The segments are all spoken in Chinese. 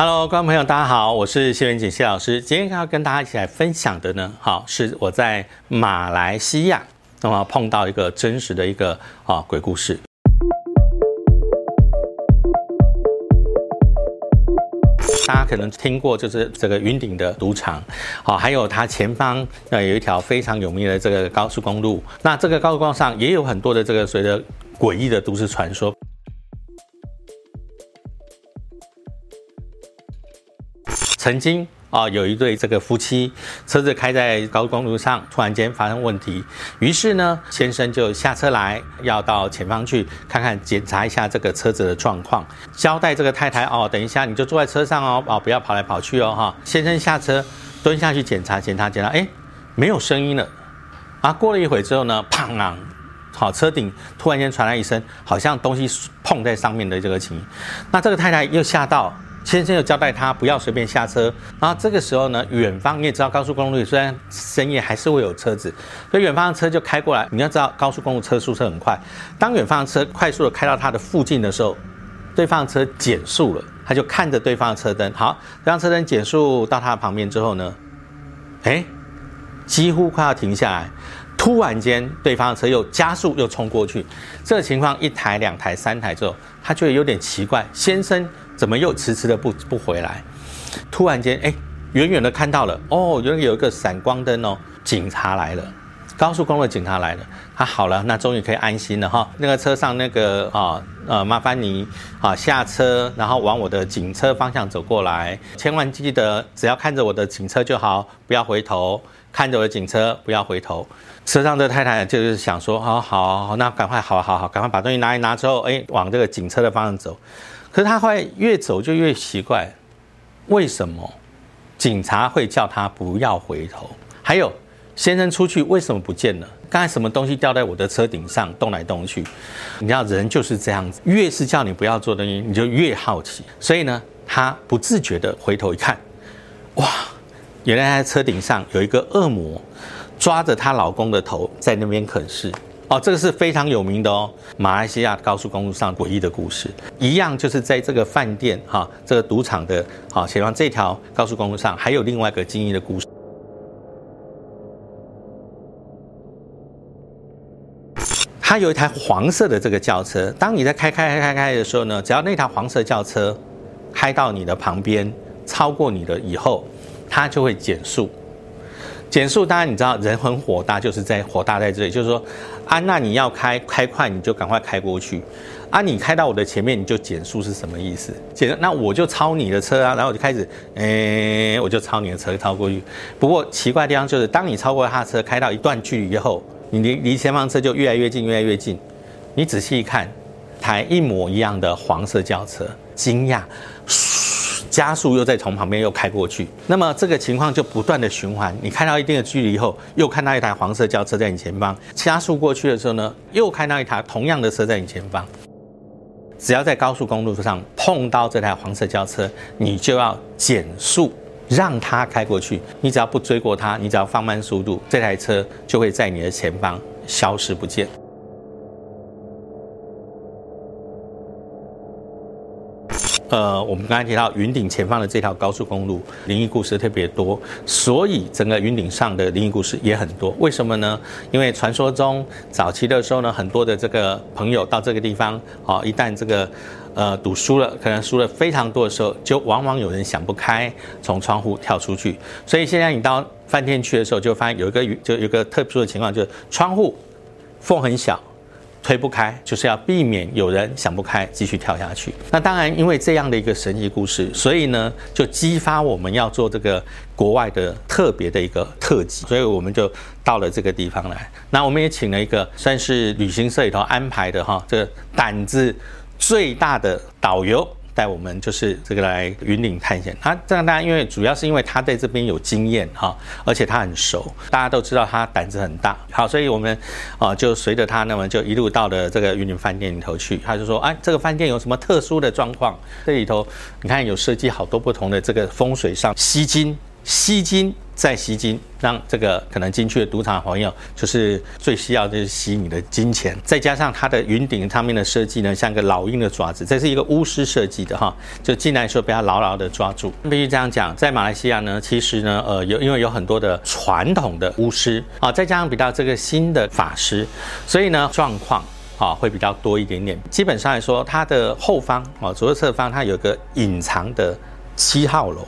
Hello，观众朋友，大家好，我是谢元锦谢老师。今天要跟大家一起来分享的呢，好是我在马来西亚那么碰到一个真实的一个啊鬼故事。大家可能听过，就是这个云顶的赌场，好，还有它前方呃有一条非常有名的这个高速公路。那这个高速公路上也有很多的这个随着诡异的都市传说。曾经啊，有一对这个夫妻，车子开在高速公路上，突然间发生问题，于是呢，先生就下车来，要到前方去看看，检查一下这个车子的状况，交代这个太太哦，等一下你就坐在车上哦，哦，不要跑来跑去哦，哈。先生下车蹲下去检查，检查，检查，哎，没有声音了。啊，过了一会之后呢，砰啊，好，车顶突然间传来一声，好像东西碰在上面的这个情，那这个太太又吓到。先生又交代他不要随便下车，然后这个时候呢，远方你也知道高速公路虽然深夜还是会有车子，所以远方的车就开过来。你要知道高速公路车速是很快，当远方的车快速的开到他的附近的时候，对方的车减速了，他就看着对方的车灯，好，对方车灯减速到他的旁边之后呢，哎，几乎快要停下来，突然间对方的车又加速又冲过去，这个情况一台两台三台之后，他觉得有点奇怪，先生。怎么又迟迟的不不回来？突然间，哎，远远的看到了，哦，原来有一个闪光灯哦，警察来了，高速公路警察来了。他好了，那终于可以安心了哈。那个车上那个啊，呃，麻烦你啊下车，然后往我的警车方向走过来。千万记得，只要看着我的警车就好，不要回头。看着我的警车，不要回头。车上的太太就是想说，好好，那赶快，好好好，赶快把东西拿一拿之后，哎，往这个警车的方向走。可是他会越走就越奇怪，为什么警察会叫他不要回头？还有先生出去为什么不见了？刚才什么东西掉在我的车顶上动来动去？你知道人就是这样子，越是叫你不要做东西，你就越好奇。所以呢，他不自觉的回头一看，哇，原来在车顶上有一个恶魔抓着她老公的头在那边啃噬。哦，这个是非常有名的哦，马来西亚高速公路上诡异的故事，一样就是在这个饭店哈，这个赌场的，好，前方这条高速公路上还有另外一个惊异的故事。它有一台黄色的这个轿车，当你在开开开开开的时候呢，只要那台黄色轿车开到你的旁边，超过你的以后，它就会减速。减速，当然你知道人很火大，就是在火大在这里，就是说，啊，那你要开开快，你就赶快开过去，啊，你开到我的前面，你就减速是什么意思？减，那我就超你的车啊，然后我就开始，诶，我就超你的车超过去。不过奇怪的地方就是，当你超过他车，开到一段距离以后，你离离前方车就越来越近，越来越近。你仔细一看，台一模一样的黄色轿车，惊讶。加速又再从旁边又开过去，那么这个情况就不断的循环。你开到一定的距离以后，又看到一台黄色轿车在你前方加速过去的时候呢，又看到一台同样的车在你前方。只要在高速公路上碰到这台黄色轿车，你就要减速让它开过去。你只要不追过它，你只要放慢速度，这台车就会在你的前方消失不见。呃，我们刚才提到云顶前方的这条高速公路，灵异故事特别多，所以整个云顶上的灵异故事也很多。为什么呢？因为传说中早期的时候呢，很多的这个朋友到这个地方，啊，一旦这个呃赌输了，可能输了非常多的时候，就往往有人想不开，从窗户跳出去。所以现在你到饭店去的时候，就发现有一个就有一个特殊的情况，就是窗户缝很小。推不开，就是要避免有人想不开继续跳下去。那当然，因为这样的一个神奇故事，所以呢，就激发我们要做这个国外的特别的一个特辑，所以我们就到了这个地方来。那我们也请了一个算是旅行社里头安排的哈，这个胆子最大的导游。带我们就是这个来云岭探险，他这样大家因为主要是因为他在这边有经验哈，而且他很熟，大家都知道他胆子很大，好，所以我们啊就随着他，那么就一路到了这个云岭饭店里头去。他就说，哎，这个饭店有什么特殊的状况？这里头你看有设计好多不同的这个风水上吸金吸金再吸金，让这个可能进去的赌场朋友就是最需要就是吸你的金钱。再加上它的云顶上面的设计呢，像个老鹰的爪子，这是一个巫师设计的哈，就进来的时候被它牢牢的抓住。必须这样讲，在马来西亚呢，其实呢，呃，有因为有很多的传统的巫师啊，再加上比较这个新的法师，所以呢，状况。啊，会比较多一点点。基本上来说，它的后方啊，左右侧方，它有个隐藏的七号楼。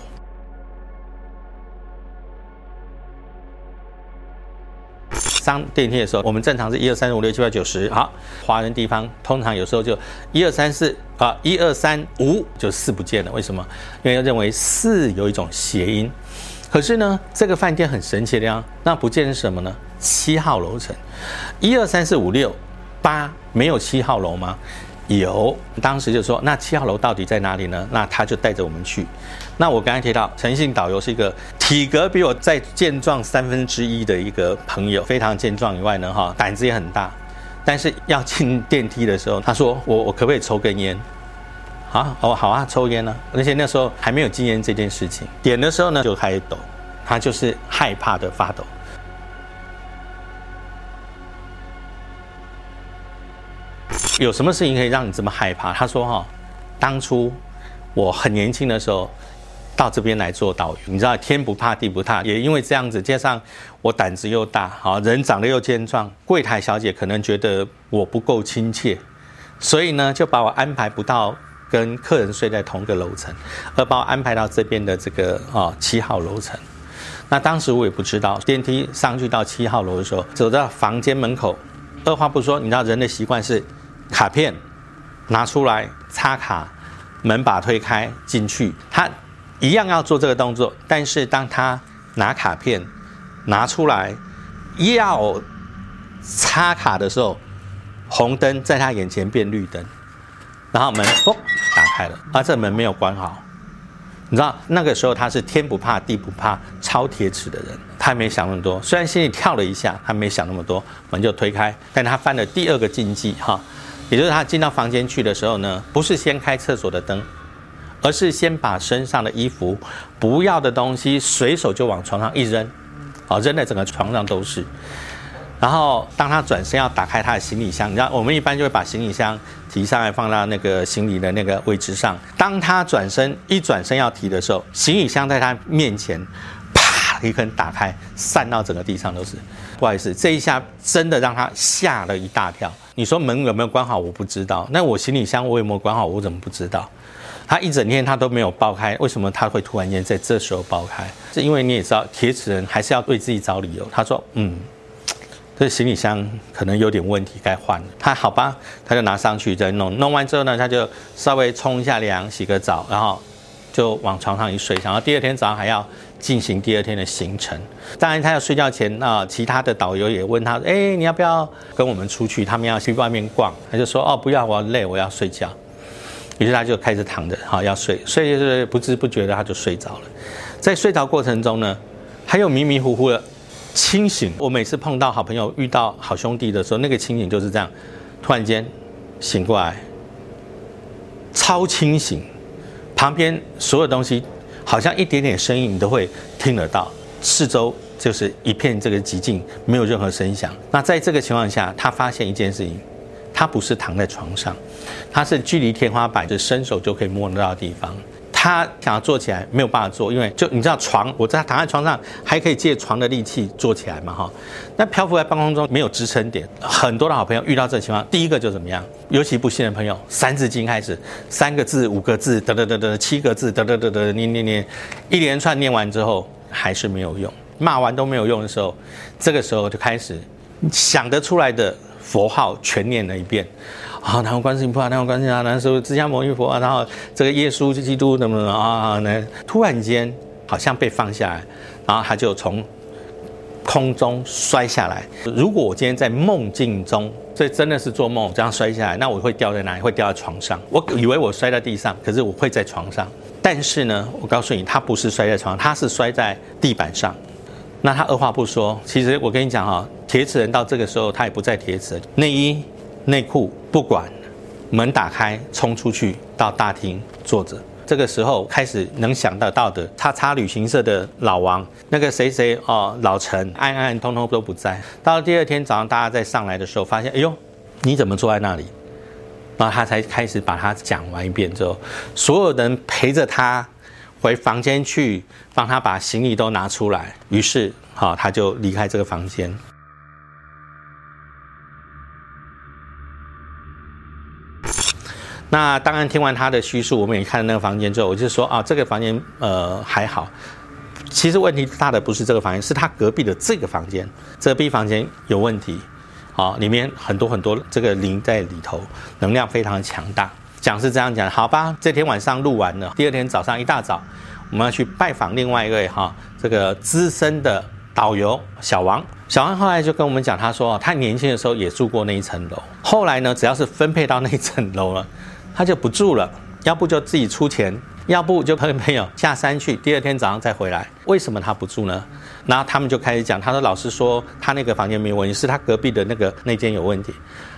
上电梯的时候，我们正常是一二三四五六七八九十。好，华人地方通常有时候就一二三四啊，一二三五就四不见了。为什么？因为认为四有一种谐音。可是呢，这个饭店很神奇的呀，那不见是什么呢？七号楼层，一二三四五六。八没有七号楼吗？有，当时就说那七号楼到底在哪里呢？那他就带着我们去。那我刚才提到诚信导游是一个体格比我再健壮三分之一的一个朋友，非常健壮以外呢，哈，胆子也很大。但是要进电梯的时候，他说我我可不可以抽根烟？啊，哦好啊，抽烟呢。而且那时候还没有禁烟这件事情，点的时候呢就开始抖，他就是害怕的发抖。有什么事情可以让你这么害怕？他说：“哈，当初我很年轻的时候到这边来做导游，你知道天不怕地不怕，也因为这样子，加上我胆子又大，好人长得又健壮，柜台小姐可能觉得我不够亲切，所以呢就把我安排不到跟客人睡在同个楼层，而把我安排到这边的这个啊七号楼层。那当时我也不知道，电梯上去到七号楼的时候，走到房间门口，二话不说，你知道人的习惯是。”卡片拿出来插卡，门把推开进去，他一样要做这个动作。但是当他拿卡片拿出来要插卡的时候，红灯在他眼前变绿灯，然后门嘣打开了，而这门没有关好。你知道那个时候他是天不怕地不怕超铁齿的人，他没想那么多。虽然心里跳了一下，他没想那么多，门就推开。但他犯了第二个禁忌哈。也就是他进到房间去的时候呢，不是先开厕所的灯，而是先把身上的衣服、不要的东西随手就往床上一扔，好扔在整个床上都是。然后当他转身要打开他的行李箱，你知道我们一般就会把行李箱提上来放到那个行李的那个位置上。当他转身一转身要提的时候，行李箱在他面前啪。一声打开，散到整个地上都是。不好意思，这一下真的让他吓了一大跳。你说门有没有关好？我不知道。那我行李箱我有没有关好？我怎么不知道？他一整天他都没有爆开，为什么他会突然间在这时候爆开？是因为你也知道，铁齿人还是要为自己找理由。他说：“嗯，这行李箱可能有点问题，该换了。”他好吧，他就拿上去再弄。弄完之后呢，他就稍微冲一下凉，洗个澡，然后就往床上一睡。然后第二天早上还要。进行第二天的行程。当然，他要睡觉前，那其他的导游也问他：“哎，你要不要跟我们出去？他们要去外面逛。”他就说：“哦，不要，我要累，我要睡觉。”于是他就开始躺着，好要睡。睡着不知不觉的他就睡着了。在睡着过程中呢，他又迷迷糊糊的清醒。我每次碰到好朋友、遇到好兄弟的时候，那个清醒就是这样：突然间醒过来，超清醒，旁边所有东西。好像一点点声音你都会听得到，四周就是一片这个寂静，没有任何声响。那在这个情况下，他发现一件事情，他不是躺在床上，他是距离天花板就伸手就可以摸得到的地方。他想要坐起来没有办法坐，因为就你知道床，我在躺在床上还可以借床的力气坐起来嘛哈。那漂浮在半空中没有支撑点，很多的好朋友遇到这情况，第一个就怎么样？尤其不信的朋友，三字经开始，三个字、五个字，得得得得，七个字，得得得得，念念念，一连串念完之后还是没有用，骂完都没有用的时候，这个时候就开始想得出来的佛号全念了一遍。啊，然后观世音菩萨，然后观世音啊，然后释迦牟尼佛，然后这个耶稣基督怎么怎么啊？那突然间好像被放下来，然后他就从空中摔下来。如果我今天在梦境中，这真的是做梦这样摔下来，那我会掉在哪里？会掉在床上。我以为我摔在地上，可是我会在床上。但是呢，我告诉你，他不是摔在床上，他是摔在地板上。那他二话不说，其实我跟你讲哈，铁齿人到这个时候他也不再铁齿，内衣。内裤不管，门打开冲出去到大厅坐着。这个时候开始能想得到的，叉叉旅行社的老王，那个谁谁哦，老陈、安安，通通都不在。到了第二天早上，大家再上来的时候，发现，哎呦，你怎么坐在那里？然后他才开始把他讲完一遍之后，所有人陪着他回房间去，帮他把行李都拿出来。于是，好，他就离开这个房间。那当然，听完他的叙述，我们也看了那个房间之后，我就说啊，这个房间呃还好。其实问题大的不是这个房间，是他隔壁的这个房间，这 B 房间有问题。啊，里面很多很多这个灵在里头，能量非常的强大。讲是这样讲，好吧？这天晚上录完了，第二天早上一大早，我们要去拜访另外一位哈，这个资深的导游小王。小王后来就跟我们讲，他说他年轻的时候也住过那一层楼，后来呢，只要是分配到那一层楼了。他就不住了，要不就自己出钱，要不就跟朋友下山去，第二天早上再回来。为什么他不住呢？然后他们就开始讲，他说老师说他那个房间没有问题，是他隔壁的那个那间有问题。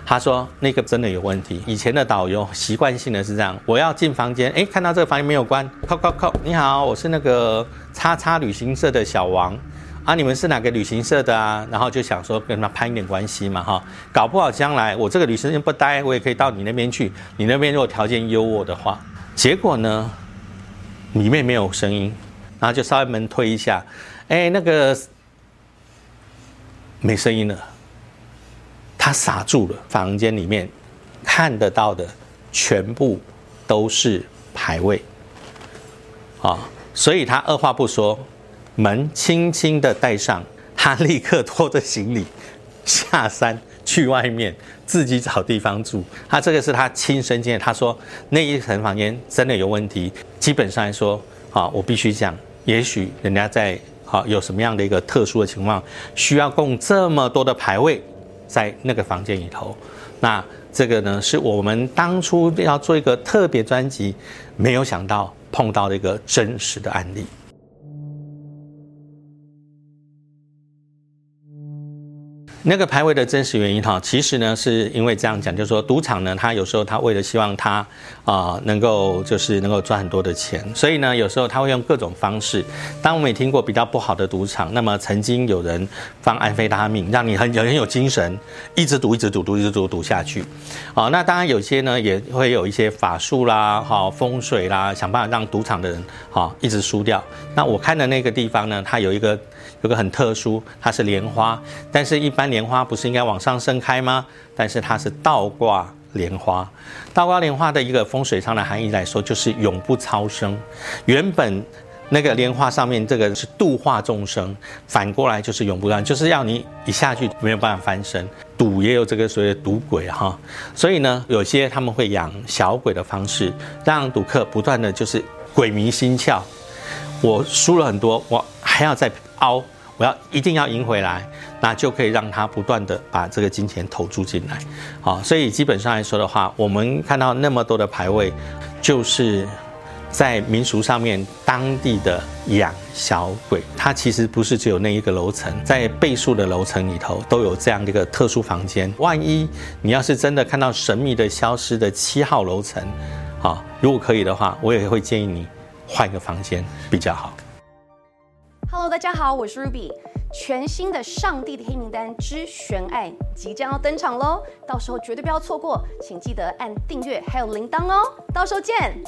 他说那个真的有问题。以前的导游习惯性的是这样，我要进房间，哎，看到这个房间没有关，扣扣扣，你好，我是那个叉叉旅行社的小王。啊，你们是哪个旅行社的啊？然后就想说跟他攀一点关系嘛，哈，搞不好将来我这个旅行社不待，我也可以到你那边去。你那边如果条件优渥的话，结果呢，里面没有声音，然后就稍微门推一下，哎，那个没声音了，他傻住了。房间里面看得到的全部都是牌位，啊，所以他二话不说。门轻轻的带上，他立刻拖着行李 下山去外面自己找地方住。他这个是他亲身经验，他说那一层房间真的有问题。基本上来说，啊，我必须讲，也许人家在好有什么样的一个特殊的情况，需要供这么多的牌位在那个房间里头。那这个呢，是我们当初要做一个特别专辑，没有想到碰到的一个真实的案例。那个排位的真实原因哈，其实呢是因为这样讲，就是说赌场呢，他有时候他为了希望他啊能够就是能够赚很多的钱，所以呢有时候他会用各种方式。当我们也听过比较不好的赌场，那么曾经有人放安非他命，让你很有很有精神，一直赌一直赌赌一直赌赌下去。啊，那当然有些呢也会有一些法术啦、哈风水啦，想办法让赌场的人哈一直输掉。那我看的那个地方呢，它有一个。有个很特殊，它是莲花，但是一般莲花不是应该往上盛开吗？但是它是倒挂莲花，倒挂莲花的一个风水上的含义来说，就是永不超生。原本那个莲花上面这个是度化众生，反过来就是永不断，就是要你一下去没有办法翻身。赌也有这个所谓的赌鬼哈，所以呢，有些他们会养小鬼的方式，让赌客不断的就是鬼迷心窍。我输了很多，我还要再凹。我要一定要赢回来，那就可以让他不断的把这个金钱投注进来，好，所以基本上来说的话，我们看到那么多的牌位，就是在民俗上面当地的养小鬼，它其实不是只有那一个楼层，在倍数的楼层里头都有这样的一个特殊房间。万一你要是真的看到神秘的消失的七号楼层，啊，如果可以的话，我也会建议你换一个房间比较好。Hello，大家好，我是 Ruby。全新的《上帝的黑名单之悬案》即将要登场喽，到时候绝对不要错过，请记得按订阅还有铃铛哦，到时候见。